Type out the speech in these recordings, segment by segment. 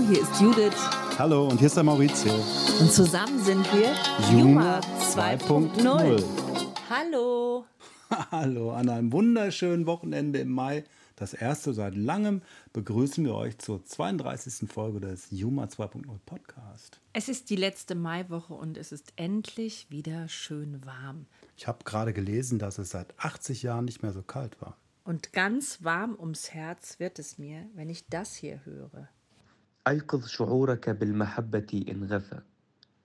Hallo, hier ist Judith. Hallo, und hier ist der Maurizio. Und zusammen sind wir Juma 2.0. Hallo. Hallo, an einem wunderschönen Wochenende im Mai. Das erste seit langem begrüßen wir euch zur 32. Folge des Juma 2.0 Podcast. Es ist die letzte Maiwoche und es ist endlich wieder schön warm. Ich habe gerade gelesen, dass es seit 80 Jahren nicht mehr so kalt war. Und ganz warm ums Herz wird es mir, wenn ich das hier höre. أيقظ شعورك بالمحبة إن غفى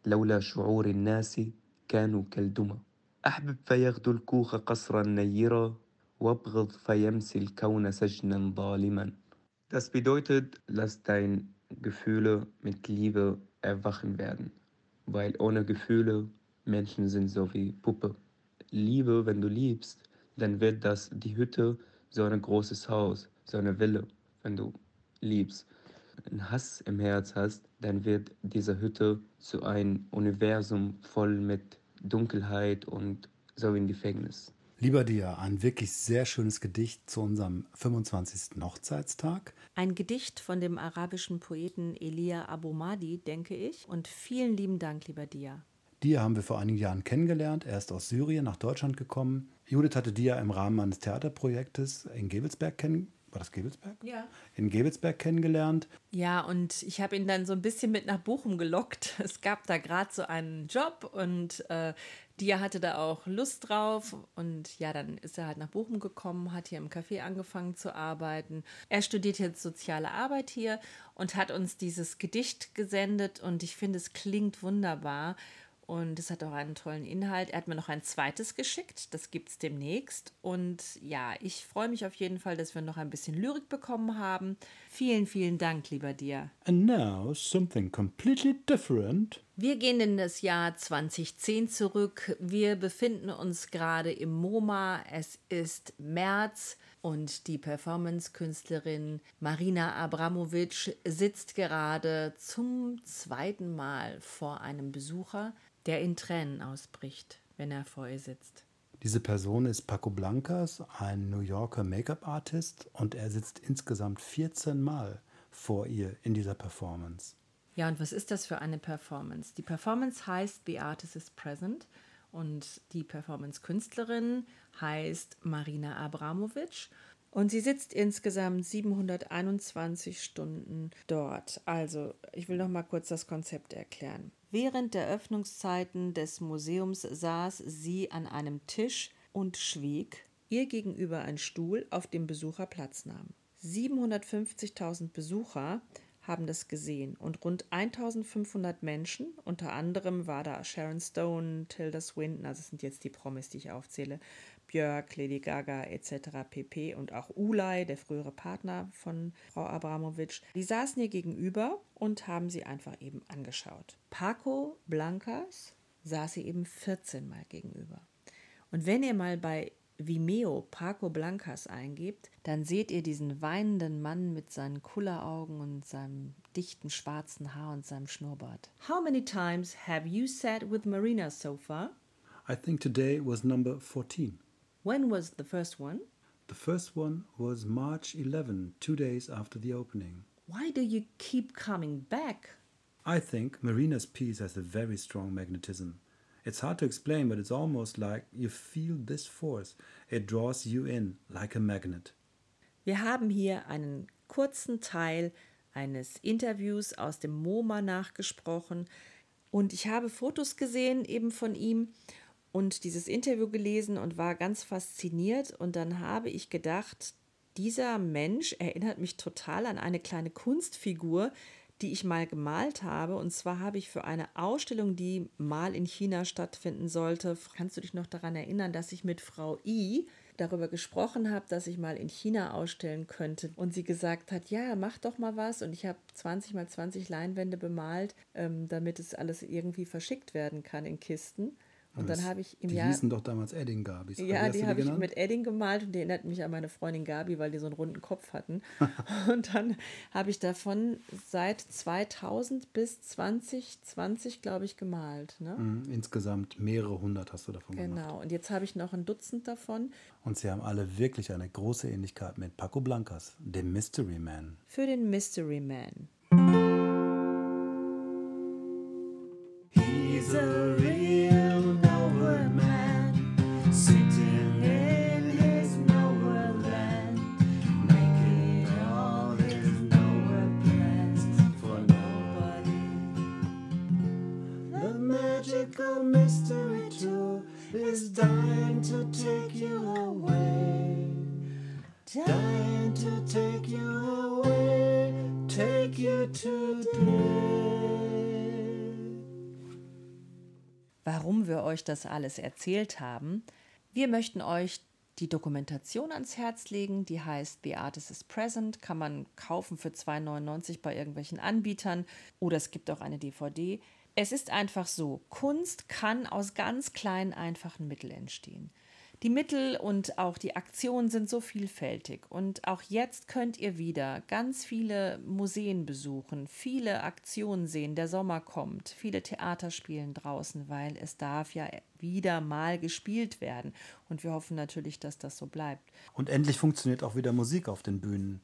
لولا شعور الناس كانوا كالدمى أحبب فيغدو الكوخ قصرا نيرا وابغض فيمسي الكون سجنا ظالما Das bedeutet, lass deine Gefühle mit Liebe erwachen werden, weil ohne Gefühle Menschen sind so wie Puppe. Liebe, wenn du liebst, dann wird das die Hütte so ein großes Haus, so eine Villa, wenn du liebst. Einen Hass im Herz hast, dann wird diese Hütte zu einem Universum voll mit Dunkelheit und so in Gefängnis. Lieber dir, ein wirklich sehr schönes Gedicht zu unserem 25. Hochzeitstag. Ein Gedicht von dem arabischen Poeten Elia Abomadi, denke ich. Und vielen lieben Dank, lieber Dia. Dia haben wir vor einigen Jahren kennengelernt. Er ist aus Syrien nach Deutschland gekommen. Judith hatte Dia im Rahmen eines Theaterprojektes in Gebelsberg kennengelernt. War das Gebelsberg? Ja. In Gebelsberg kennengelernt. Ja, und ich habe ihn dann so ein bisschen mit nach Bochum gelockt. Es gab da gerade so einen Job und äh, Dia hatte da auch Lust drauf. Und ja, dann ist er halt nach Bochum gekommen, hat hier im Café angefangen zu arbeiten. Er studiert jetzt soziale Arbeit hier und hat uns dieses Gedicht gesendet. Und ich finde, es klingt wunderbar. Und es hat auch einen tollen Inhalt. Er hat mir noch ein zweites geschickt. Das gibt es demnächst. Und ja, ich freue mich auf jeden Fall, dass wir noch ein bisschen Lyrik bekommen haben. Vielen, vielen Dank, lieber dir. And now something completely different. Wir gehen in das Jahr 2010 zurück. Wir befinden uns gerade im MoMA. Es ist März und die Performance-Künstlerin Marina Abramovic sitzt gerade zum zweiten Mal vor einem Besucher, der in Tränen ausbricht, wenn er vor ihr sitzt. Diese Person ist Paco Blancas, ein New Yorker Make-up-Artist, und er sitzt insgesamt 14 Mal vor ihr in dieser Performance. Ja, und was ist das für eine Performance? Die Performance heißt The Artist is Present und die Performance-Künstlerin heißt Marina Abramovic. Und sie sitzt insgesamt 721 Stunden dort. Also, ich will noch mal kurz das Konzept erklären. Während der Öffnungszeiten des Museums saß sie an einem Tisch und schwieg, ihr gegenüber ein Stuhl, auf dem Besucher Platz nahm. 750.000 Besucher haben das gesehen und rund 1500 Menschen, unter anderem war da Sharon Stone, Tilda Swinton, also das sind jetzt die Promis, die ich aufzähle, Björk, Lady Gaga etc. pp. und auch Ulay, der frühere Partner von Frau Abramovic, die saßen ihr gegenüber und haben sie einfach eben angeschaut. Paco Blancas saß sie eben 14 Mal gegenüber. Und wenn ihr mal bei Vimeo Paco Blancas eingebt, dann seht ihr diesen weinenden Mann mit seinen Kulleraugen und seinem dichten schwarzen Haar und seinem Schnurrbart. How many times have you sat with Marina so far? I think today was number 14. When was the first one? The first one was March 11, two days after the opening. Why do you keep coming back? I think Marina's piece has a very strong magnetism. It's hard to explain, but it's almost like you feel this force. It draws you in like a magnet. Wir haben hier einen kurzen Teil eines Interviews aus dem MoMA nachgesprochen und ich habe Fotos gesehen eben von ihm und dieses Interview gelesen und war ganz fasziniert und dann habe ich gedacht, dieser Mensch erinnert mich total an eine kleine Kunstfigur, die ich mal gemalt habe. Und zwar habe ich für eine Ausstellung, die mal in China stattfinden sollte, kannst du dich noch daran erinnern, dass ich mit Frau I darüber gesprochen habe, dass ich mal in China ausstellen könnte. Und sie gesagt hat, ja, mach doch mal was. Und ich habe 20 mal 20 Leinwände bemalt, ähm, damit es alles irgendwie verschickt werden kann in Kisten. Und dann habe ich im die Jahr. Die hießen doch damals Edding Gabis. Ja, die, die habe ich mit Edding gemalt und die erinnert mich an meine Freundin Gabi, weil die so einen runden Kopf hatten. und dann habe ich davon seit 2000 bis 2020, glaube ich, gemalt. Ne? Mhm, insgesamt mehrere hundert hast du davon genau. gemacht. Genau, und jetzt habe ich noch ein Dutzend davon. Und sie haben alle wirklich eine große Ähnlichkeit mit Paco Blancas, dem Mystery Man. Für den Mystery Man. He's is dying to take you away. Dying to take you away, take you today. Warum wir euch das alles erzählt haben, wir möchten euch die Dokumentation ans Herz legen, die heißt The Artist is Present, kann man kaufen für 2,99 bei irgendwelchen Anbietern oder es gibt auch eine DVD. Es ist einfach so, Kunst kann aus ganz kleinen, einfachen Mitteln entstehen. Die Mittel und auch die Aktionen sind so vielfältig. Und auch jetzt könnt ihr wieder ganz viele Museen besuchen, viele Aktionen sehen. Der Sommer kommt, viele Theater spielen draußen, weil es darf ja wieder mal gespielt werden. Und wir hoffen natürlich, dass das so bleibt. Und endlich funktioniert auch wieder Musik auf den Bühnen.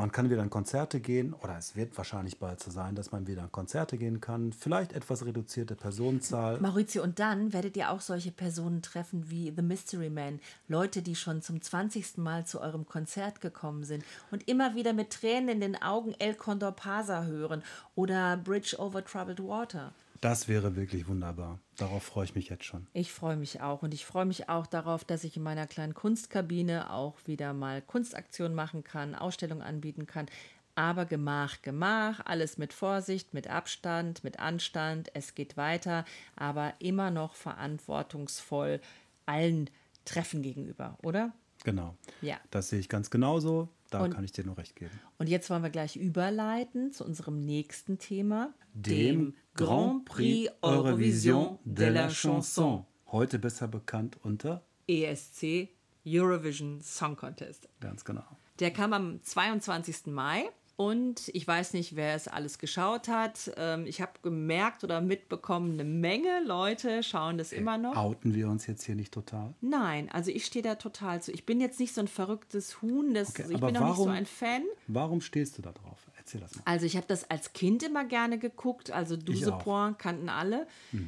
Man kann wieder in Konzerte gehen oder es wird wahrscheinlich bald so sein, dass man wieder in Konzerte gehen kann. Vielleicht etwas reduzierte Personenzahl. Maurizio, und dann werdet ihr auch solche Personen treffen wie The Mystery Man. Leute, die schon zum 20. Mal zu eurem Konzert gekommen sind und immer wieder mit Tränen in den Augen El Condor Pasa hören oder Bridge over Troubled Water. Das wäre wirklich wunderbar. Darauf freue ich mich jetzt schon. Ich freue mich auch und ich freue mich auch darauf, dass ich in meiner kleinen Kunstkabine auch wieder mal Kunstaktionen machen kann, Ausstellungen anbieten kann. Aber Gemach, Gemach, alles mit Vorsicht, mit Abstand, mit Anstand. Es geht weiter, aber immer noch verantwortungsvoll allen Treffen gegenüber, oder? Genau. Ja. Das sehe ich ganz genauso. Da Und- kann ich dir nur recht geben. Und jetzt wollen wir gleich überleiten zu unserem nächsten Thema, Dem Grand Prix Eurovision de la Chanson. Heute besser bekannt unter. ESC Eurovision Song Contest. Ganz genau. Der kam am 22. Mai und ich weiß nicht, wer es alles geschaut hat. Ähm, Ich habe gemerkt oder mitbekommen, eine Menge Leute schauen das immer noch. Outen wir uns jetzt hier nicht total? Nein, also ich stehe da total zu. Ich bin jetzt nicht so ein verrücktes Huhn, das, Okay, ich bin auch nicht so warum- ein Fan. Warum stehst du da drauf? Erzähl das mal. Also ich habe das als Kind immer gerne geguckt, also Douze auch. Mhm. Point kannten alle.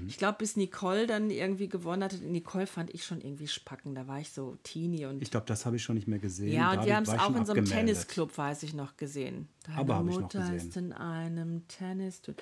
Ich glaube, bis Nicole dann irgendwie gewonnen hatte. Nicole fand ich schon irgendwie spacken, da war ich so teeny und Ich glaube, das habe ich schon nicht mehr gesehen. ja, und Da wir hab haben es auch in so einem. Tennisclub, weiß ich noch, gesehen. Deine Aber hab ich noch Mutter ist in einem Tennis. Ja,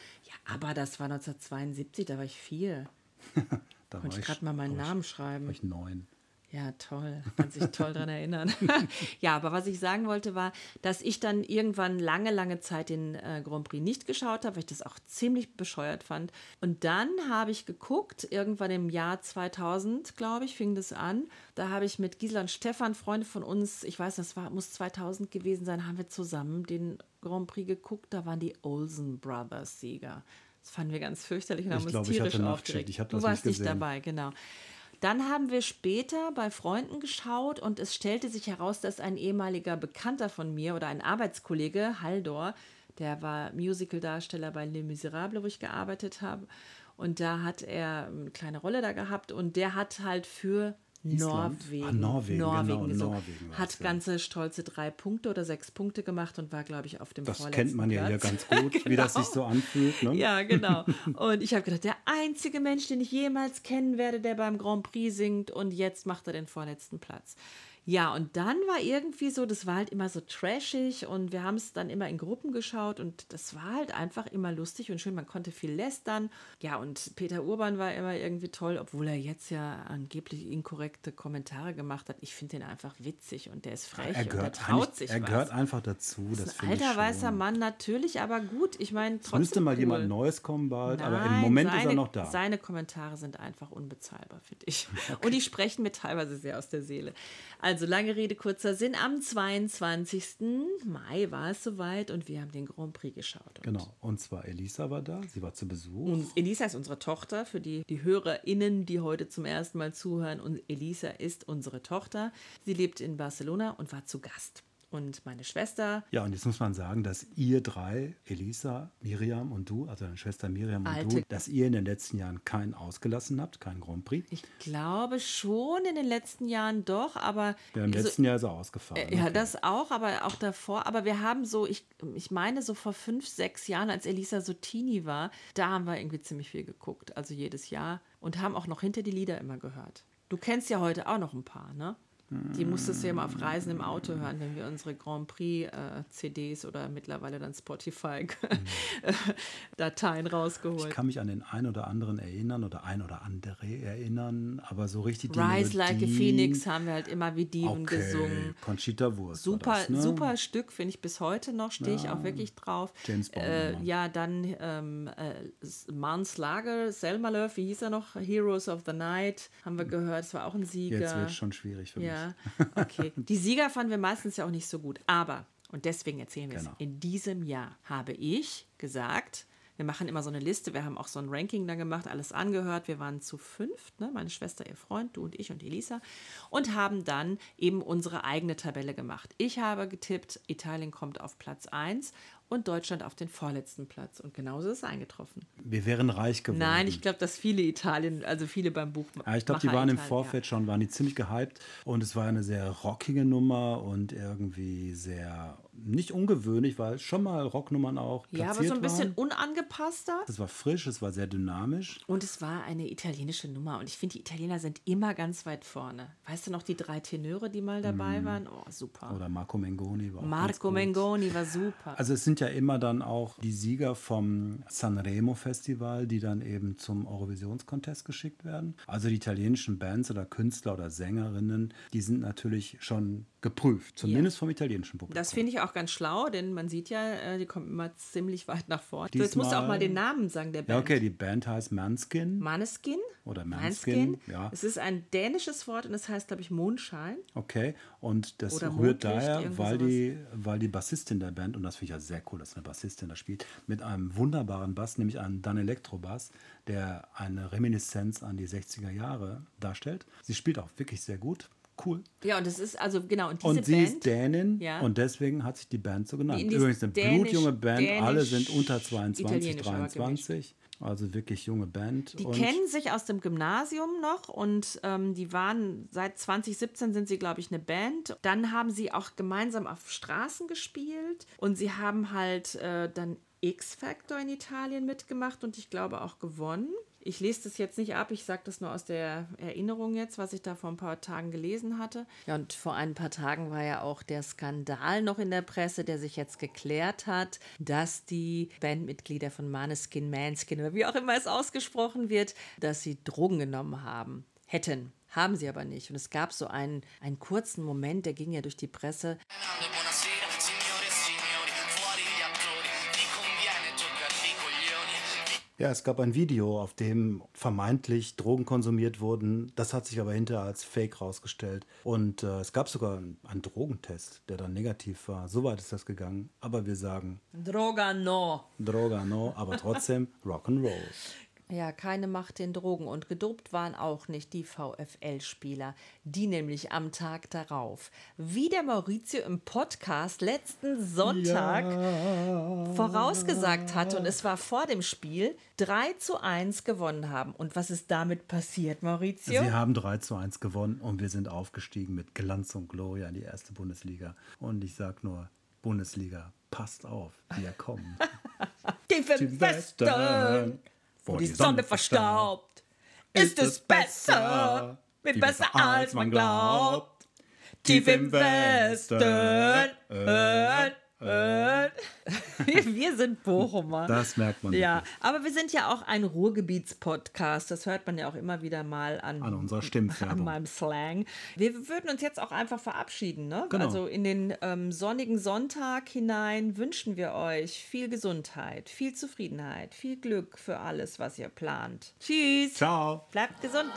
aber das war 1972, da war ich vier. Da Konnte ich gerade mal meinen Namen schreiben. War ich neun. Ja, toll. Kann sich toll daran erinnern. ja, aber was ich sagen wollte, war, dass ich dann irgendwann lange, lange Zeit den äh, Grand Prix nicht geschaut habe, weil ich das auch ziemlich bescheuert fand. Und dann habe ich geguckt, irgendwann im Jahr 2000, glaube ich, fing das an. Da habe ich mit Gisela und Stefan, Freunde von uns, ich weiß, das war, muss 2000 gewesen sein, haben wir zusammen den Grand Prix geguckt. Da waren die Olsen Brothers Sieger. Das fanden wir ganz fürchterlich und Ich haben uns glaube, ich tierisch hatte aufgeregt. Ich hab du das warst nicht dabei, genau. Dann haben wir später bei Freunden geschaut und es stellte sich heraus, dass ein ehemaliger Bekannter von mir oder ein Arbeitskollege, Haldor, der war Musicaldarsteller bei Les Miserables, wo ich gearbeitet habe. Und da hat er eine kleine Rolle da gehabt und der hat halt für? Norwegen, Ah, Norwegen, genau, gesucht. Norwegen hat ja. ganze stolze drei Punkte oder sechs Punkte gemacht und war, glaube ich, auf dem Das vorletzten kennt man ja hier ganz gut, wie das Genau. sich so anfühlt. Ne? Ja, genau. Und ich habe gedacht, der einzige Mensch, den ich jemals kennen werde, der beim Grand Prix singt und jetzt macht er den vorletzten Platz. Ja, und dann war irgendwie so, das war halt immer so trashig und wir haben es dann immer in Gruppen geschaut und das war halt einfach immer lustig und schön. Man konnte viel lästern. Ja, und Peter Urban war immer irgendwie toll, obwohl er jetzt ja angeblich inkorrekte Kommentare gemacht hat. Ich finde den einfach witzig und der ist frech Er und der gehört, traut sich er was. gehört einfach dazu. Das, das ist ein alter weißer. Mann natürlich, aber gut. Ich meine, Es trotzdem müsste mal cool. jemand Neues kommen bald, aber im Nein, Moment seine, ist er noch da. Seine Kommentare sind einfach unbezahlbar, finde ich. Und die sprechen mir teilweise sehr aus der Seele. Also lange Rede, kurzer Sinn. Am 22. Mai war es soweit und wir haben den Grand Prix geschaut. Und Genau. Und zwar Elisa war da, sie war zu Besuch. und Elisa ist unsere Tochter, für die, die HörerInnen, die heute zum ersten Mal zuhören. Und Elisa ist unsere Tochter. Sie lebt in Barcelona und war zu Gast. Und meine Schwester Ja, und jetzt muss man sagen, dass ihr drei, Elisa, Miriam und du, also deine Schwester Miriam und Alte- du, dass ihr in den letzten Jahren keinen ausgelassen habt, keinen Grand Prix. Ich glaube schon in den letzten Jahren doch, aber Ja, Im also- letzten Jahr ist er ausgefallen. Äh, Ja, okay. das auch, aber auch davor. Aber wir haben so, ich, ich meine, so vor fünf, sechs Jahren, als Elisa so teeny war, da haben wir irgendwie ziemlich viel geguckt. Also jedes Jahr. Und haben auch noch hinter die Lieder immer gehört. Du kennst ja heute auch noch ein paar, ne? Die musstest du ja mal auf Reisen im Auto hören, wenn wir unsere Grand Prix-CDs äh, oder mittlerweile dann Spotify-Dateien rausgeholt. Ich kann mich an den ein oder anderen erinnern oder ein oder andere erinnern, aber so richtig die Rise Melodien, Like a Phoenix haben wir halt immer wie Diven okay. gesungen. Conchita Wurst. Super, das, ne? super Stück, finde ich bis heute noch, stehe ich auch wirklich drauf. James Bond Äh, ja, dann ähm, äh, Mans Lager, Selma Löw, wie hieß er noch? Heroes of the Night, haben wir gehört, das war auch ein Sieger. Jetzt wird es schon schwierig für mich. Ja, okay. Die Sieger fanden wir meistens ja auch nicht so gut. Aber, und deswegen erzählen wir Genau. es, in diesem Jahr habe ich gesagt, wir machen immer so eine Liste, wir haben auch so ein Ranking dann gemacht, alles angehört. Wir waren zu fünft, ne? meine Schwester, ihr Freund, du und ich und Elisa, und haben dann eben unsere eigene Tabelle gemacht. Ich habe getippt, Italien kommt auf Platz 1 und Deutschland auf den vorletzten Platz. Und genauso ist es eingetroffen. Wir wären reich geworden. Nein, ich glaube, dass viele Italien, also viele beim Buch. Ja, ich glaube, die waren im Italien, Vorfeld schon, waren die ziemlich gehypt und es war eine sehr rockige Nummer und irgendwie sehr nicht ungewöhnlich, weil schon mal Rocknummern auch Ja, aber so ein bisschen waren. unangepasster. Es war frisch, es war sehr dynamisch. Und es war eine italienische Nummer. Und ich finde, die Italiener sind immer ganz weit vorne. Weißt du noch die drei Tenöre, die mal dabei waren? Oh, super. Oder Marco Mengoni war auch Marco. Mengoni war super. Also es sind ja immer dann auch die Sieger vom Sanremo Festival, die dann eben zum Eurovisionskontest geschickt werden. Also die italienischen Bands oder Künstler oder Sängerinnen, die sind natürlich schon geprüft, zumindest vom italienischen Publikum. Das finde ich auch ganz schlau, denn man sieht ja, äh, die kommen immer ziemlich weit nach vorne. So, Jetzt musst du auch Diesmal- mal den Namen sagen der ja, Band. okay, die Band heißt Manskin. Maneskin? Oder Manskin, ja. Es ist ein dänisches Wort und es heißt, glaube ich, Mondschein. Okay, und das Oder rührt Mondlicht, daher, weil sowas. die, weil die Bassistin der Band, und das finde ich ja sehr cool, dass eine Bassistin da spielt, mit einem wunderbaren Bass, nämlich einem Dan Electro-Bass, der eine Reminiszenz an die 60er Jahre darstellt. Sie spielt auch wirklich sehr gut. Cool. Ja, und es ist also, genau, und diese Und sie Band. ist Dänin Ja. und deswegen hat sich die Band so genannt. Übrigens eine blutjunge Band, alle Dänisch- sind unter 22, Italienisch aber 23. Also wirklich junge Band. Die kennen sich aus dem Gymnasium noch und ähm, die waren seit 2017 sind sie, glaube ich, eine Band. Dann haben sie auch gemeinsam auf Straßen gespielt und sie haben halt äh, dann X-Factor in Italien mitgemacht und ich glaube auch gewonnen. Ich lese das jetzt nicht ab, ich sage das nur aus der Erinnerung jetzt, was ich da vor ein paar Tagen gelesen hatte. Ja, und vor ein paar Tagen war ja auch der Skandal noch in der Presse, der sich jetzt geklärt hat, dass die Bandmitglieder von Maneskin, Manskin oder wie auch immer es ausgesprochen wird, dass sie Drogen genommen haben. Hätten. Haben sie aber nicht. Und es gab so einen, einen kurzen Moment, der ging ja durch die Presse. Ja, es gab ein Video, auf dem vermeintlich Drogen konsumiert wurden. Das hat sich aber hinterher als Fake rausgestellt. Und äh, es gab sogar einen, einen Drogentest, der dann negativ war. So weit ist das gegangen. Aber wir sagen Droga no. Droga no, aber trotzdem Rock'n'Roll. Ja, keine Macht den Drogen. Und gedopt waren auch nicht die VfL-Spieler. Die nämlich am Tag darauf, wie der Maurizio im Podcast letzten Sonntag vorausgesagt hatte, und es war vor dem Spiel, 3 zu 1 gewonnen haben. Und was ist damit passiert, Maurizio? Sie haben 3 zu 1 gewonnen und wir sind aufgestiegen mit Glanz und Gloria in die erste Bundesliga. Und ich sag nur, Bundesliga, passt auf, wir kommen. Im Westen, wo die Sonne verstaubt, ist es besser, viel besser als man glaubt. Tief im Westen. wir sind Bochumer. Das merkt man Ja, wirklich. aber wir sind ja auch ein Ruhrgebietspodcast. Das hört man ja auch immer wieder mal an, An unserer an Stimmfärbung. meinem Slang. Wir würden uns jetzt auch einfach verabschieden. Ne? Genau. Also in den ähm, sonnigen Sonntag hinein wünschen wir euch viel Gesundheit, viel Zufriedenheit, viel Glück für alles, was ihr plant. Tschüss. Ciao. Bleibt gesund.